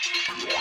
Yeah.